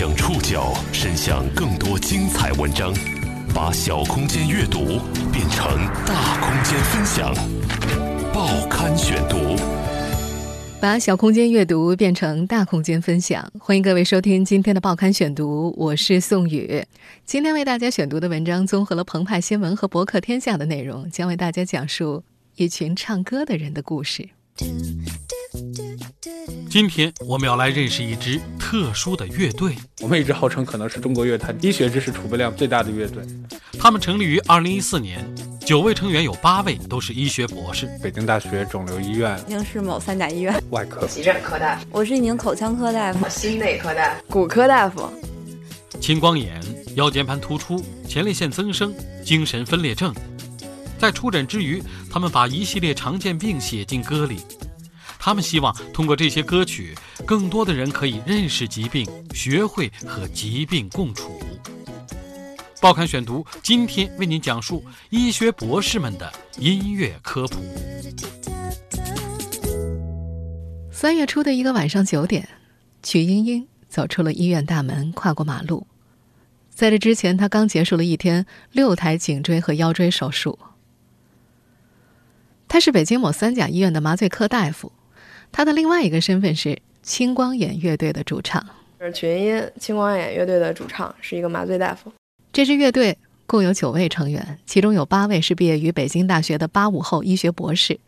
将触角伸向更多精彩文章，把小空间阅读变成大空间分享。报刊选读，把小空间阅读变成大空间分享。欢迎各位收听今天的报刊选读，我是宋宇。今天为大家选读的文章综合了澎湃新闻和博客天下的内容，将为大家讲述一群唱歌的人的故事。今天我们要来认识一支特殊的乐队。我们一直号称可能是中国乐坛医学知识储备量最大的乐队。他们成立于二零一四年，九位成员有八位都是医学博士。北京大学肿瘤医院、宁市某三甲医院外科、急诊科大夫，我是一名口腔科大夫、心内科大夫、骨科大夫。青光眼、腰间盘突出、前列腺增生、精神分裂症。在出诊之余，他们把一系列常见病写进歌里。他们希望通过这些歌曲，更多的人可以认识疾病，学会和疾病共处。报刊选读今天为您讲述医学博士们的音乐科普。三月初的一个晚上九点，曲英英走出了医院大门，跨过马路。在这之前，她刚结束了一天六台颈椎和腰椎手术。她是北京某三甲医院的麻醉科大夫。他的另外一个身份是青光眼乐队的主唱，是曲音音，青光眼乐队的主唱，是一个麻醉大夫。这支乐队共有九位成员，其中有八位是毕业于北京大学的八五后医学博士，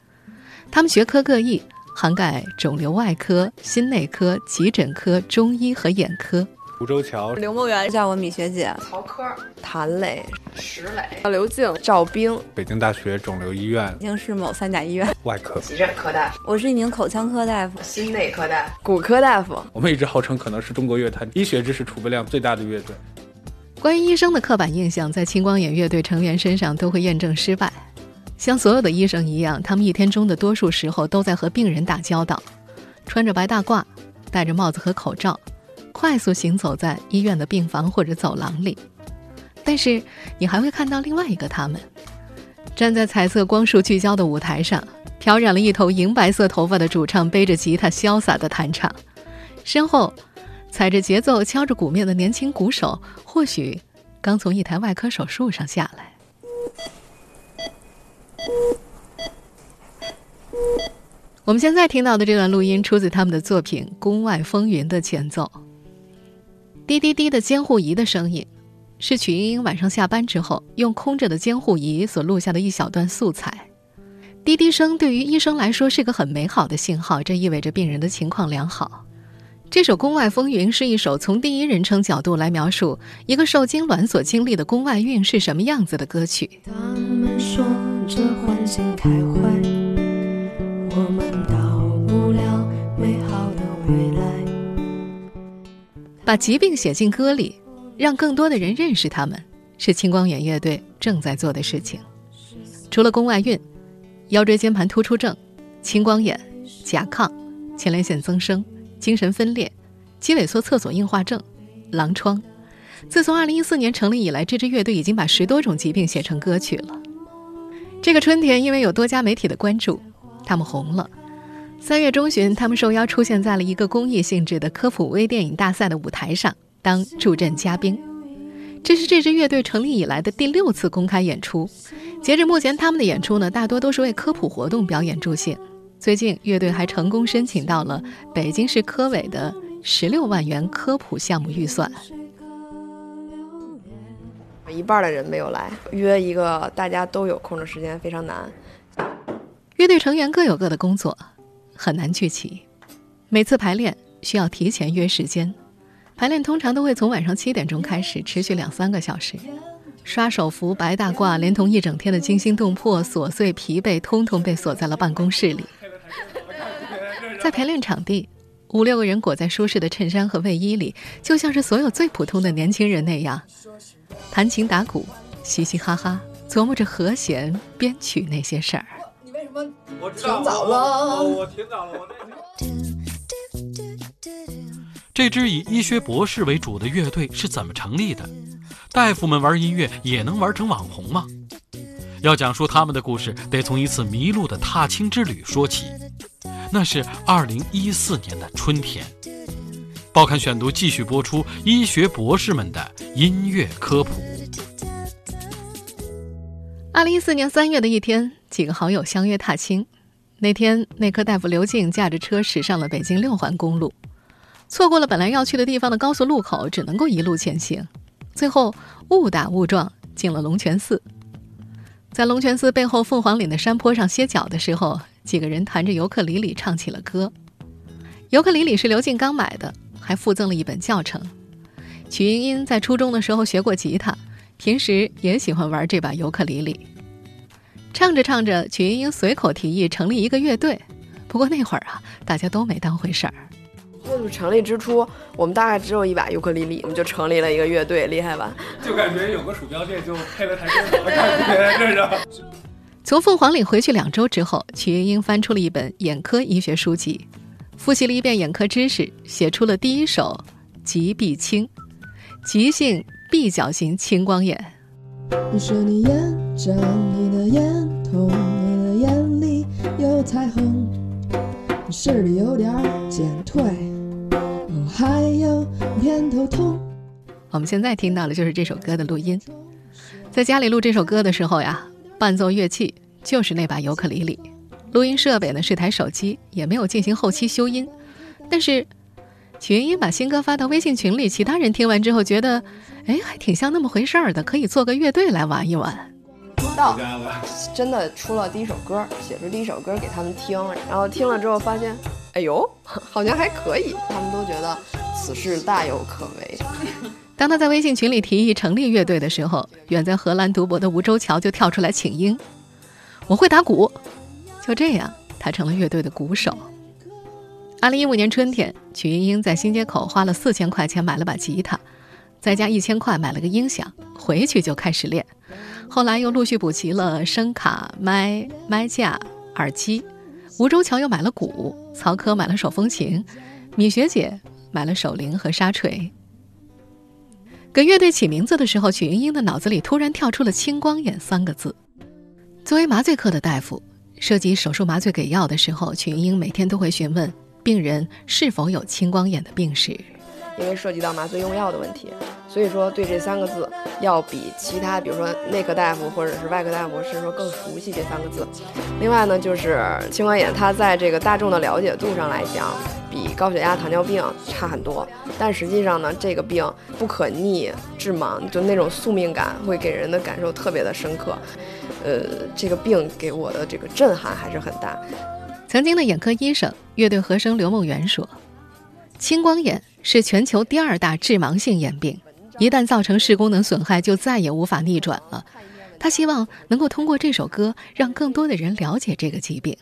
他们学科各异，涵盖肿瘤外科、心内科、急诊科、中医和眼科。吴周桥、刘梦圆叫我米学姐，曹科、谭磊、石磊、刘静、赵冰，北京大学肿瘤医院、宁市某三甲医院外科、急诊科大夫，我是一名口腔科大夫、心内科大夫、骨科大夫。我们一直号称可能是中国乐坛医学知识储备量最大的乐队。关于医生的刻板印象，在青光眼乐队成员身上都会验证失败。像所有的医生一样，他们一天中的多数时候都在和病人打交道，穿着白大褂，戴着帽子和口罩。快速行走在医院的病房或者走廊里，但是你还会看到另外一个他们，站在彩色光束聚焦的舞台上，漂染了一头银白色头发的主唱背着吉他潇洒地弹唱，身后踩着节奏敲着鼓面的年轻鼓手，或许刚从一台外科手术上下来。我们现在听到的这段录音出自他们的作品《宫外风云》的前奏。滴滴滴的监护仪的声音，是曲英英晚上下班之后用空着的监护仪所录下的一小段素材。滴滴声对于医生来说是个很美好的信号，这意味着病人的情况良好。这首《宫外风云》是一首从第一人称角度来描述一个受精卵所经历的宫外孕是什么样子的歌曲。他们说这欢欣开会，把疾病写进歌里，让更多的人认识他们，是青光眼乐队正在做的事情。除了宫外孕、腰椎间盘突出症、青光眼、甲亢、前列腺增生、精神分裂、肌萎缩侧索硬化症、狼疮，自从2014年成立以来，这支乐队已经把十多种疾病写成歌曲了。这个春天，因为有多家媒体的关注，他们红了。三月中旬，他们受邀出现在了一个公益性质的科普微电影大赛的舞台上，当助阵嘉宾。这是这支乐队成立以来的第六次公开演出。截至目前，他们的演出呢，大多都是为科普活动表演助兴。最近，乐队还成功申请到了北京市科委的十六万元科普项目预算。一半的人没有来，约一个大家都有空的时间非常难。乐队成员各有各的工作。很难聚齐，每次排练需要提前约时间。排练通常都会从晚上七点钟开始，持续两三个小时。刷手幅、白大褂，连同一整天的惊心动魄、琐碎、疲惫，通通被锁在了办公室里。在排练场地，五六个人裹在舒适的衬衫和卫衣里，就像是所有最普通的年轻人那样，弹琴打鼓，嘻嘻哈哈，琢磨着和弦、编曲那些事儿。我挺早了，我挺早了，我那这支以医学博士为主的乐队是怎么成立的？大夫们玩音乐也能玩成网红吗？要讲述他们的故事，得从一次迷路的踏青之旅说起。那是二零一四年的春天，报刊选读继续播出医学博士们的音乐科普。二零一四年三月的一天，几个好友相约踏青。那天，内科大夫刘静驾着车驶上了北京六环公路，错过了本来要去的地方的高速路口，只能够一路前行。最后误打误撞进了龙泉寺。在龙泉寺背后凤凰岭的山坡上歇脚的时候，几个人弹着尤克里里唱起了歌。尤克里里是刘静刚买的，还附赠了一本教程。曲英英在初中的时候学过吉他。平时也喜欢玩这把尤克里里，唱着唱着，曲英英随口提议成立一个乐队。不过那会儿啊，大家都没当回事儿。乐队成立之初，我们大概只有一把尤克里里，我们就成立了一个乐队，厉害吧？就感觉有个鼠标垫就配了台电脑的感觉，这是。从凤凰岭回去两周之后，曲英英翻出了一本眼科医学书籍，复习了一遍眼科知识，写出了第一首《急闭清》，急性。闭角型青光眼。你说你眼睁，你的眼瞳，你的眼里有彩虹，视力有点减退，哦，还有偏头痛。我们现在听到的就是这首歌的录音。在家里录这首歌的时候呀，伴奏乐器就是那把尤克里里，录音设备呢是台手机，也没有进行后期修音。但是曲云英把新歌发到微信群里，其他人听完之后觉得。哎，还挺像那么回事儿的，可以做个乐队来玩一玩。到真的出了第一首歌，写出第一首歌给他们听，然后听了之后发现，哎呦，好像还可以，他们都觉得此事大有可为。当他在微信群里提议成立乐队的时候，远在荷兰读博的吴周桥就跳出来请缨：“我会打鼓。”就这样，他成了乐队的鼓手。二零一五年春天，曲英英在新街口花了四千块钱买了把吉他。再加一千块买了个音响，回去就开始练。后来又陆续补齐了声卡、麦、麦架、耳机。吴周桥又买了鼓，曹科买了手风琴，米学姐买了手铃和沙锤。给乐队起名字的时候，曲云英的脑子里突然跳出了“青光眼”三个字。作为麻醉科的大夫，涉及手术麻醉给药的时候，曲云英每天都会询问病人是否有青光眼的病史。因为涉及到麻醉用药的问题，所以说对这三个字要比其他，比如说内科大夫或者是外科大夫是说更熟悉这三个字。另外呢，就是青光眼，它在这个大众的了解度上来讲，比高血压、糖尿病差很多。但实际上呢，这个病不可逆、致盲，就那种宿命感会给人的感受特别的深刻。呃，这个病给我的这个震撼还是很大。曾经的眼科医生、乐队和声刘梦圆说。青光眼是全球第二大致盲性眼病，一旦造成视功能损害，就再也无法逆转了。他希望能够通过这首歌，让更多的人了解这个疾病。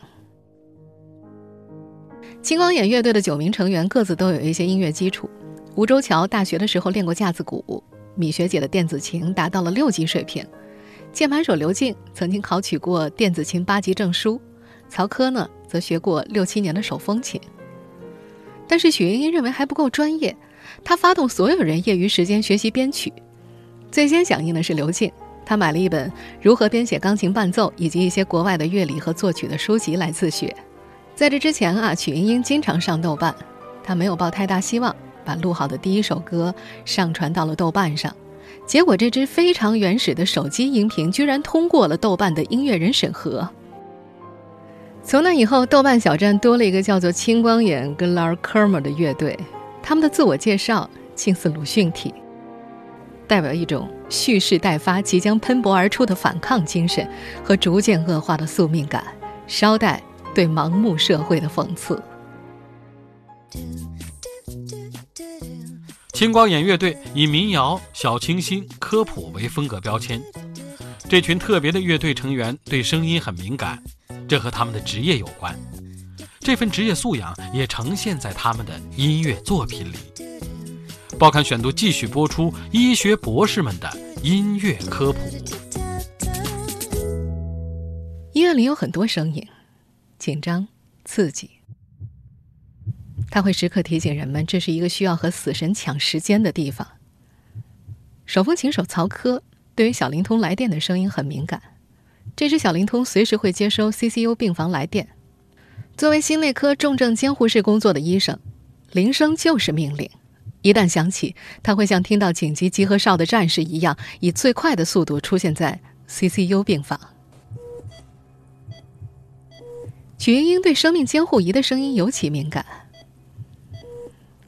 青光眼乐队的九名成员各自都有一些音乐基础。吴周桥大学的时候练过架子鼓，米学姐的电子琴达到了六级水平，键盘手刘静曾经考取过电子琴八级证书，曹科呢则学过六七年的手风琴。但是许英英认为还不够专业，她发动所有人业余时间学习编曲。最先响应的是刘静，他买了一本如何编写钢琴伴奏以及一些国外的乐理和作曲的书籍来自学。在这之前啊，曲英英经常上豆瓣，她没有抱太大希望，把录好的第一首歌上传到了豆瓣上。结果这支非常原始的手机音频居然通过了豆瓣的音乐人审核。从那以后，豆瓣小站多了一个叫做“青光眼”跟 Lar Kermer 的乐队，他们的自我介绍近似鲁迅体，代表一种蓄势待发、即将喷薄而出的反抗精神和逐渐恶化的宿命感，稍带对盲目社会的讽刺。青光眼乐队以民谣、小清新、科普为风格标签，这群特别的乐队成员对声音很敏感。这和他们的职业有关，这份职业素养也呈现在他们的音乐作品里。报刊选读继续播出医学博士们的音乐科普。医院里有很多声音，紧张、刺激，他会时刻提醒人们，这是一个需要和死神抢时间的地方。手风琴手曹科对于小灵通来电的声音很敏感。这只小灵通随时会接收 CCU 病房来电。作为心内科重症监护室工作的医生，铃声就是命令。一旦响起，他会像听到紧急集合哨的战士一样，以最快的速度出现在 CCU 病房。曲英英对生命监护仪的声音尤其敏感，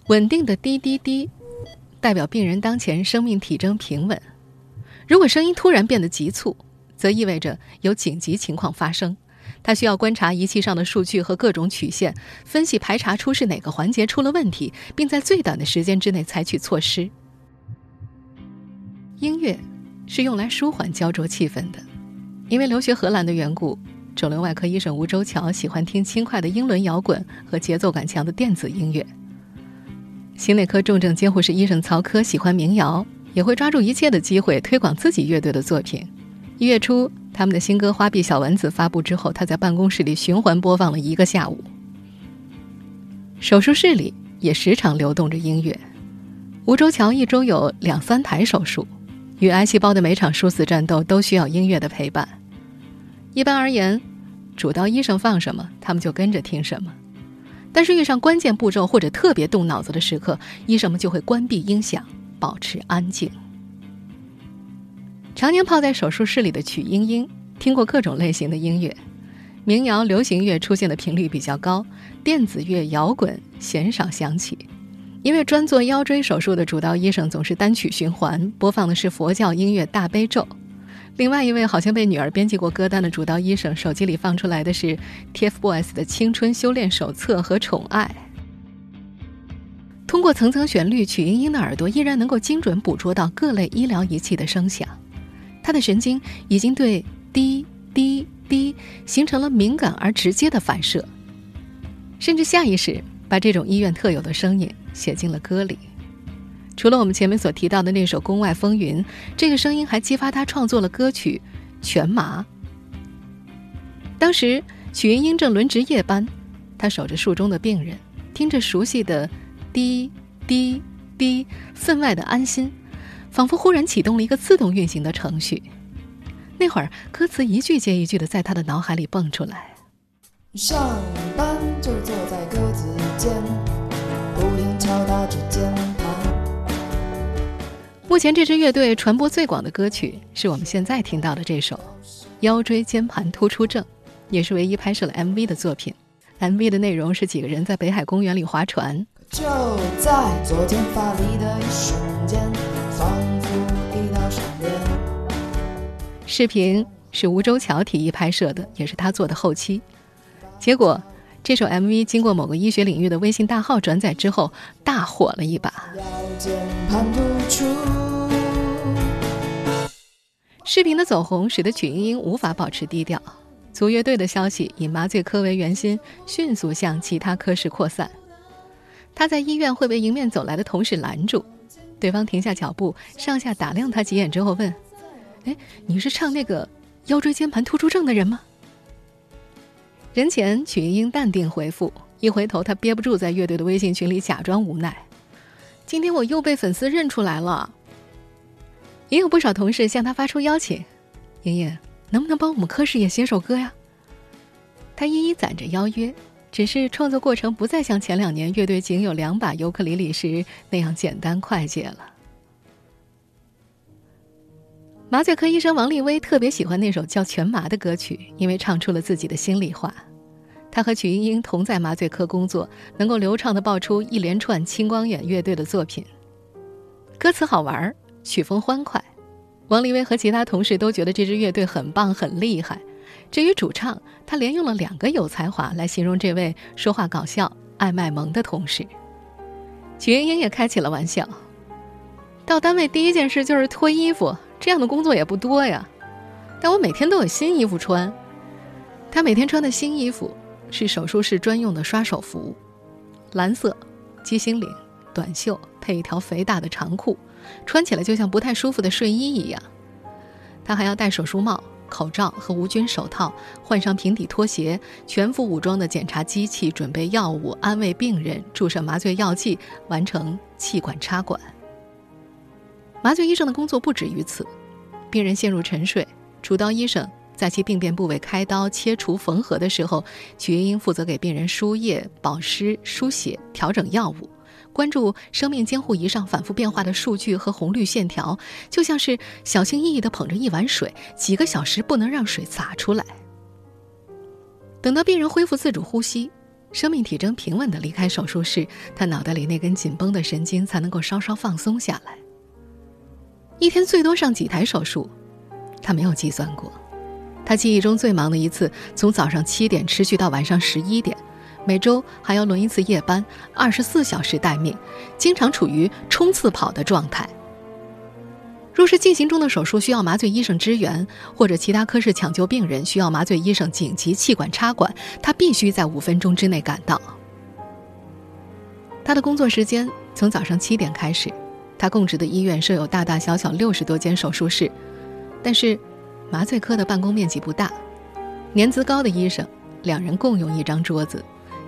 稳定的滴滴滴，代表病人当前生命体征平稳。如果声音突然变得急促，则意味着有紧急情况发生。他需要观察仪器上的数据和各种曲线，分析排查出是哪个环节出了问题，并在最短的时间之内采取措施。音乐是用来舒缓焦灼气氛的，因为留学荷兰的缘故，肿瘤外科医生吴周桥喜欢听轻快的英伦摇滚和节奏感强的电子音乐。心内科重症监护室医生曹科喜欢民谣，也会抓住一切的机会推广自己乐队的作品。一月初。他们的新歌《花臂小丸子》发布之后，他在办公室里循环播放了一个下午。手术室里也时常流动着音乐。吴周桥一周有两三台手术，与癌细胞的每场殊死战斗都需要音乐的陪伴。一般而言，主刀医生放什么，他们就跟着听什么。但是遇上关键步骤或者特别动脑子的时刻，医生们就会关闭音响，保持安静。常年泡在手术室里的曲英英，听过各种类型的音乐，民谣、流行乐出现的频率比较高，电子乐、摇滚鲜少响起。因为专做腰椎手术的主刀医生总是单曲循环，播放的是佛教音乐大悲咒。另外一位好像被女儿编辑过歌单的主刀医生，手机里放出来的是 TFBOYS 的青春修炼手册和宠爱。通过层层旋律，曲英英的耳朵依然能够精准捕捉到各类医疗仪器的声响。他的神经已经对滴滴滴形成了敏感而直接的反射，甚至下意识把这种医院特有的声音写进了歌里。除了我们前面所提到的那首《宫外风云》，这个声音还激发他创作了歌曲《全麻》。当时曲云英正轮值夜班，他守着术中的病人，听着熟悉的滴滴滴，分外的安心。仿佛忽然启动了一个自动运行的程序，那会儿歌词一句接一句的在他的脑海里蹦出来。上班就坐在鸽子间，不停敲打着键盘。目前这支乐队传播最广的歌曲是我们现在听到的这首《腰椎间盘突出症》，也是唯一拍摄了 MV 的作品。MV 的内容是几个人在北海公园里划船。就在昨天发力的一瞬间。仿佛一道闪电视频是吴周桥提议拍摄的，也是他做的后期。结果，这首 MV 经过某个医学领域的微信大号转载之后，大火了一把。视频的走红使得曲英英无法保持低调，组乐队的消息以麻醉科为圆心，迅速向其他科室扩散。他在医院会被迎面走来的同事拦住，对方停下脚步，上下打量他几眼之后问。哎，你是唱那个腰椎间盘突出症的人吗？人前曲英英淡定回复，一回头她憋不住在乐队的微信群里假装无奈。今天我又被粉丝认出来了，也有不少同事向他发出邀请。莹莹，能不能帮我们科室也写首歌呀？他一一攒着邀约，只是创作过程不再像前两年乐队仅有两把尤克里里时那样简单快捷了。麻醉科医生王立威特别喜欢那首叫《全麻》的歌曲，因为唱出了自己的心里话。他和曲英英同在麻醉科工作，能够流畅地爆出一连串青光眼乐队的作品。歌词好玩，曲风欢快，王立威和其他同事都觉得这支乐队很棒、很厉害。至于主唱，他连用了两个有才华来形容这位说话搞笑、爱卖萌的同事。曲英英也开起了玩笑：到单位第一件事就是脱衣服。这样的工作也不多呀，但我每天都有新衣服穿。他每天穿的新衣服是手术室专用的刷手服，蓝色，鸡心领，短袖，配一条肥大的长裤，穿起来就像不太舒服的睡衣一样。他还要戴手术帽、口罩和无菌手套，换上平底拖鞋，全副武装的检查机器，准备药物，安慰病人，注射麻醉药剂，完成气管插管。麻醉医生的工作不止于此，病人陷入沉睡，主刀医生在其病变部位开刀切除缝合的时候，曲英英负责给病人输液、保湿、输血、调整药物，关注生命监护仪上反复变化的数据和红绿线条，就像是小心翼翼地捧着一碗水，几个小时不能让水洒出来。等到病人恢复自主呼吸，生命体征平稳地离开手术室，他脑袋里那根紧绷的神经才能够稍稍放松下来。一天最多上几台手术，他没有计算过。他记忆中最忙的一次，从早上七点持续到晚上十一点，每周还要轮一次夜班，二十四小时待命，经常处于冲刺跑的状态。若是进行中的手术需要麻醉医生支援，或者其他科室抢救病人需要麻醉医生紧急气管插管，他必须在五分钟之内赶到。他的工作时间从早上七点开始，他供职的医院设有大大小小六十多间手术室，但是。麻醉科的办公面积不大，年资高的医生两人共用一张桌子，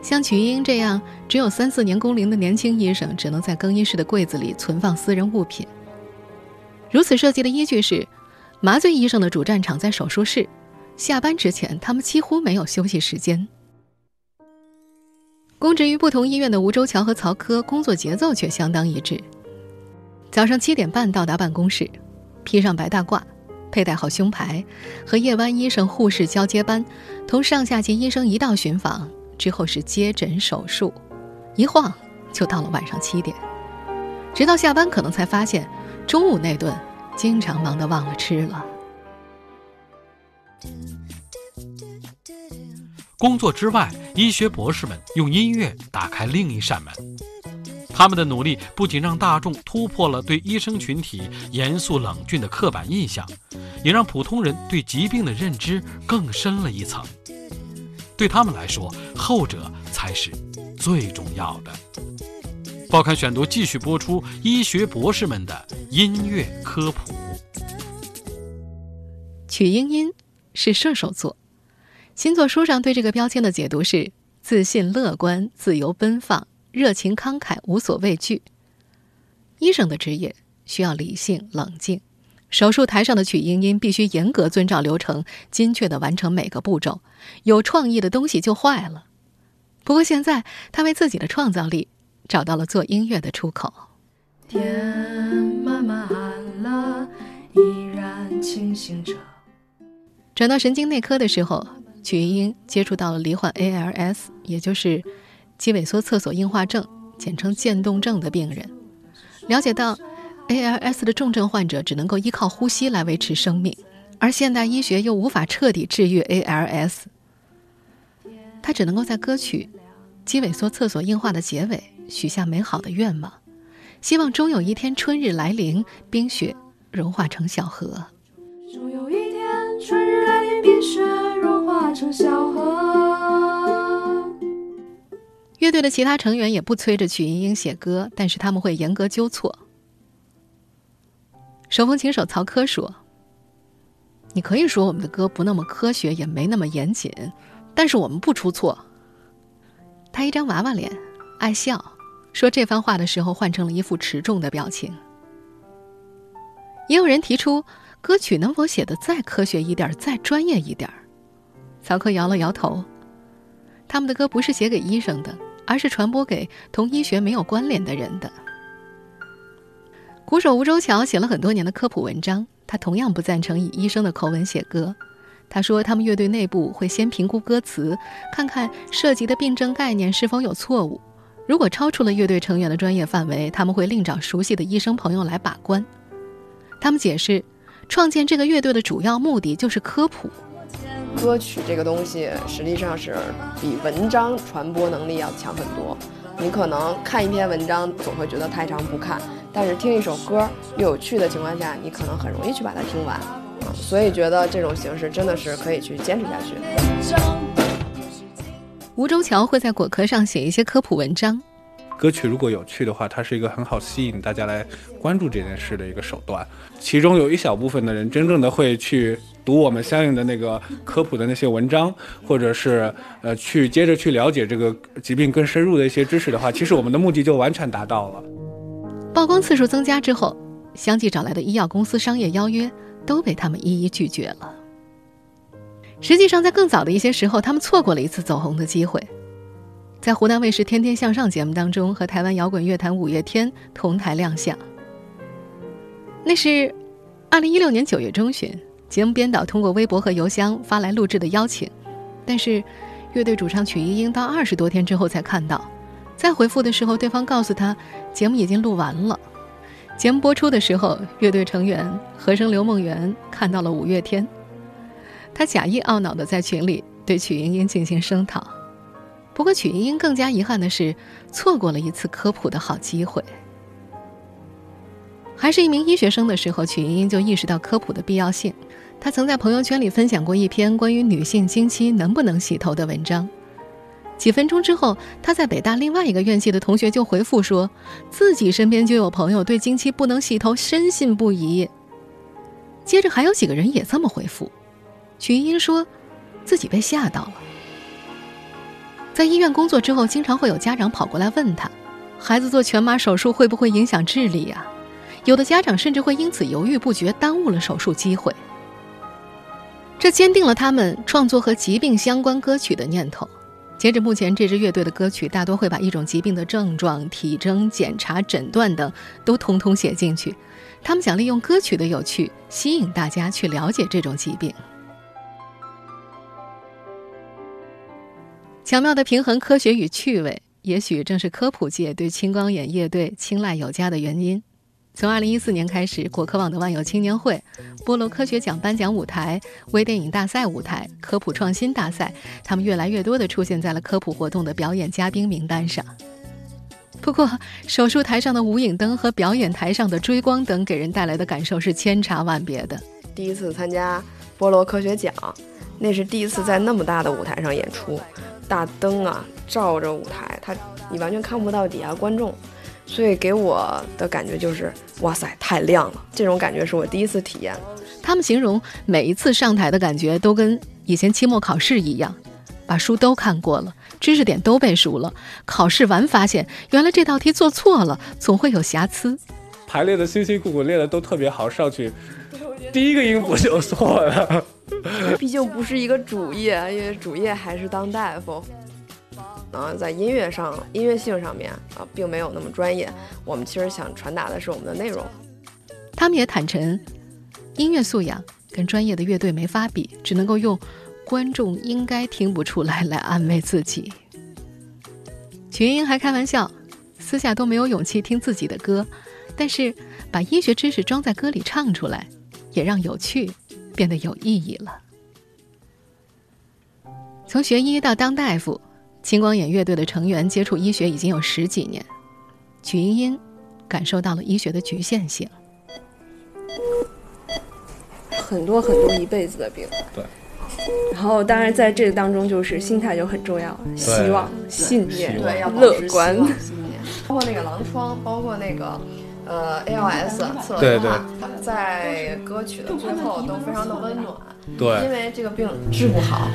像曲英这样只有三四年工龄的年轻医生，只能在更衣室的柜子里存放私人物品。如此设计的依据是，麻醉医生的主战场在手术室，下班之前他们几乎没有休息时间。供职于不同医院的吴周桥和曹科工作节奏却相当一致，早上七点半到达办公室，披上白大褂。佩戴好胸牌，和夜班医生、护士交接班，同上下级医生一道巡访之后是接诊手术，一晃就到了晚上七点，直到下班可能才发现，中午那顿经常忙得忘了吃了。工作之外，医学博士们用音乐打开另一扇门。他们的努力不仅让大众突破了对医生群体严肃冷峻的刻板印象，也让普通人对疾病的认知更深了一层。对他们来说，后者才是最重要的。报刊选读继续播出医学博士们的音乐科普。曲英音是射手座，星座书上对这个标签的解读是自信、乐观、自由奔放。热情慷慨，无所畏惧。医生的职业需要理性冷静，手术台上的曲英英必须严格遵照流程，精确的完成每个步骤。有创意的东西就坏了。不过现在，他为自己的创造力找到了做音乐的出口。天慢慢暗了，依然清醒着。转到神经内科的时候，曲英英接触到了罹患 ALS，也就是。肌萎缩侧索硬化症，简称渐冻症的病人，了解到，ALS 的重症患者只能够依靠呼吸来维持生命，而现代医学又无法彻底治愈 ALS。他只能够在歌曲《肌萎缩厕所硬化》的结尾许下美好的愿望，希望终有一天春日来临，冰雪融化成小河。终有一天春日来临，冰雪融化成小河。乐队的其他成员也不催着曲莹莹写歌，但是他们会严格纠错。手风琴手曹科说：“你可以说我们的歌不那么科学，也没那么严谨，但是我们不出错。”他一张娃娃脸，爱笑，说这番话的时候换成了一副持重的表情。也有人提出，歌曲能否写的再科学一点，再专业一点？曹科摇了摇头。他们的歌不是写给医生的。而是传播给同医学没有关联的人的。鼓手吴周桥写了很多年的科普文章，他同样不赞成以医生的口吻写歌。他说，他们乐队内部会先评估歌词，看看涉及的病症概念是否有错误。如果超出了乐队成员的专业范围，他们会另找熟悉的医生朋友来把关。他们解释，创建这个乐队的主要目的就是科普。歌曲这个东西实际上是比文章传播能力要强很多。你可能看一篇文章总会觉得太长不看，但是听一首歌又有趣的情况下，你可能很容易去把它听完。所以觉得这种形式真的是可以去坚持下去。吴周桥会在果壳上写一些科普文章。歌曲如果有趣的话，它是一个很好吸引大家来关注这件事的一个手段。其中有一小部分的人真正的会去读我们相应的那个科普的那些文章，或者是呃去接着去了解这个疾病更深入的一些知识的话，其实我们的目的就完全达到了。曝光次数增加之后，相继找来的医药公司商业邀约都被他们一一拒绝了。实际上，在更早的一些时候，他们错过了一次走红的机会。在湖南卫视《天天向上》节目当中和台湾摇滚乐坛五月天同台亮相。那是二零一六年九月中旬，节目编导通过微博和邮箱发来录制的邀请，但是乐队主唱曲一英到二十多天之后才看到，再回复的时候，对方告诉他节目已经录完了。节目播出的时候，乐队成员和声刘梦圆看到了五月天，他假意懊恼地在群里对曲莹莹进行声讨。不过曲莹莹更加遗憾的是，错过了一次科普的好机会。还是一名医学生的时候，曲莹莹就意识到科普的必要性。她曾在朋友圈里分享过一篇关于女性经期能不能洗头的文章。几分钟之后，他在北大另外一个院系的同学就回复说，自己身边就有朋友对经期不能洗头深信不疑。接着还有几个人也这么回复。曲英说，自己被吓到了。在医院工作之后，经常会有家长跑过来问他，孩子做全麻手术会不会影响智力呀？有的家长甚至会因此犹豫不决，耽误了手术机会。这坚定了他们创作和疾病相关歌曲的念头。截至目前，这支乐队的歌曲大多会把一种疾病的症状、体征、检查、诊断等都通通写进去。他们想利用歌曲的有趣，吸引大家去了解这种疾病。巧妙的平衡科学与趣味，也许正是科普界对青光眼乐队青睐有加的原因。从二零一四年开始，果壳网的万有青年会、菠萝科学奖颁奖舞台、微电影大赛舞台、科普创新大赛，他们越来越多地出现在了科普活动的表演嘉宾名单上。不过，手术台上的无影灯和表演台上的追光灯给人带来的感受是千差万别的。第一次参加菠萝科学奖，那是第一次在那么大的舞台上演出，大灯啊照着舞台，它你完全看不到底下观众。所以给我的感觉就是，哇塞，太亮了！这种感觉是我第一次体验。他们形容每一次上台的感觉都跟以前期末考试一样，把书都看过了，知识点都背熟了，考试完发现原来这道题做错了，总会有瑕疵。排列的辛辛苦苦练的都特别好，上去第一个音符就错了。毕竟不是一个主业，因为主业还是当大夫。啊，在音乐上、音乐性上面啊，并没有那么专业。我们其实想传达的是我们的内容。他们也坦诚，音乐素养跟专业的乐队没法比，只能够用“观众应该听不出来”来安慰自己。曲英还开玩笑，私下都没有勇气听自己的歌，但是把医学知识装在歌里唱出来，也让有趣变得有意义了。从学医到当大夫。青光眼乐队的成员接触医学已经有十几年，曲英英感受到了医学的局限性。很多很多一辈子的病，对。然后，当然在这个当中，就是心态就很重要，希望、信念、对，要乐观。包括那个狼疮，包括那个呃 ALS 对对，在歌曲的最后都非常的温暖。对，因为这个病治不好。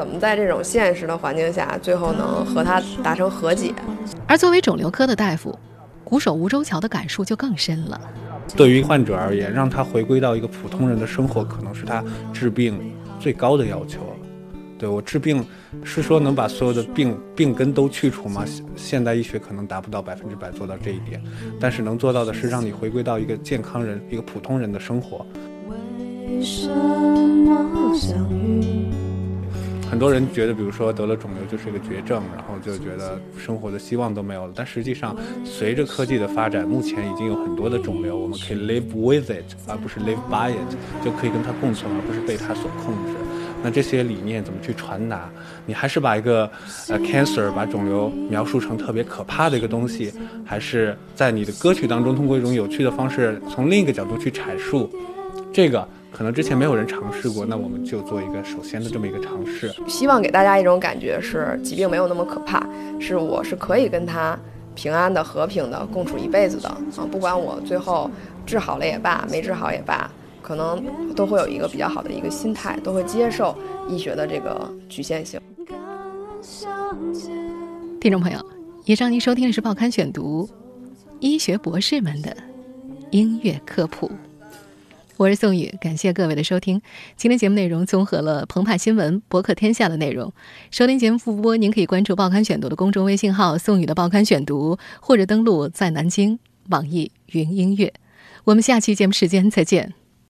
怎么在这种现实的环境下，最后能和他达成和解？而作为肿瘤科的大夫，鼓手吴周桥的感触就更深了。对于患者而言，让他回归到一个普通人的生活，可能是他治病最高的要求。对我治病，是说能把所有的病病根都去除吗？现代医学可能达不到百分之百做到这一点，但是能做到的是让你回归到一个健康人、一个普通人的生活。为什么相遇？很多人觉得，比如说得了肿瘤就是一个绝症，然后就觉得生活的希望都没有了。但实际上，随着科技的发展，目前已经有很多的肿瘤，我们可以 live with it，而不是 live by it，就可以跟它共存，而不是被它所控制。那这些理念怎么去传达？你还是把一个呃 cancer，把肿瘤描述成特别可怕的一个东西，还是在你的歌曲当中通过一种有趣的方式，从另一个角度去阐述这个？可能之前没有人尝试过，那我们就做一个首先的这么一个尝试。希望给大家一种感觉是，疾病没有那么可怕，是我是可以跟他平安的、和平的共处一辈子的啊！不管我最后治好了也罢，没治好也罢，可能都会有一个比较好的一个心态，都会接受医学的这个局限性。听众朋友，以上您收听的是《报刊选读》，医学博士们的音乐科普。我是宋宇，感谢各位的收听。今天节目内容综合了澎湃新闻、博客天下的内容。收听节目复播，您可以关注“报刊选读”的公众微信号“宋宇的报刊选读”，或者登录在南京网易云音乐。我们下期节目时间再见。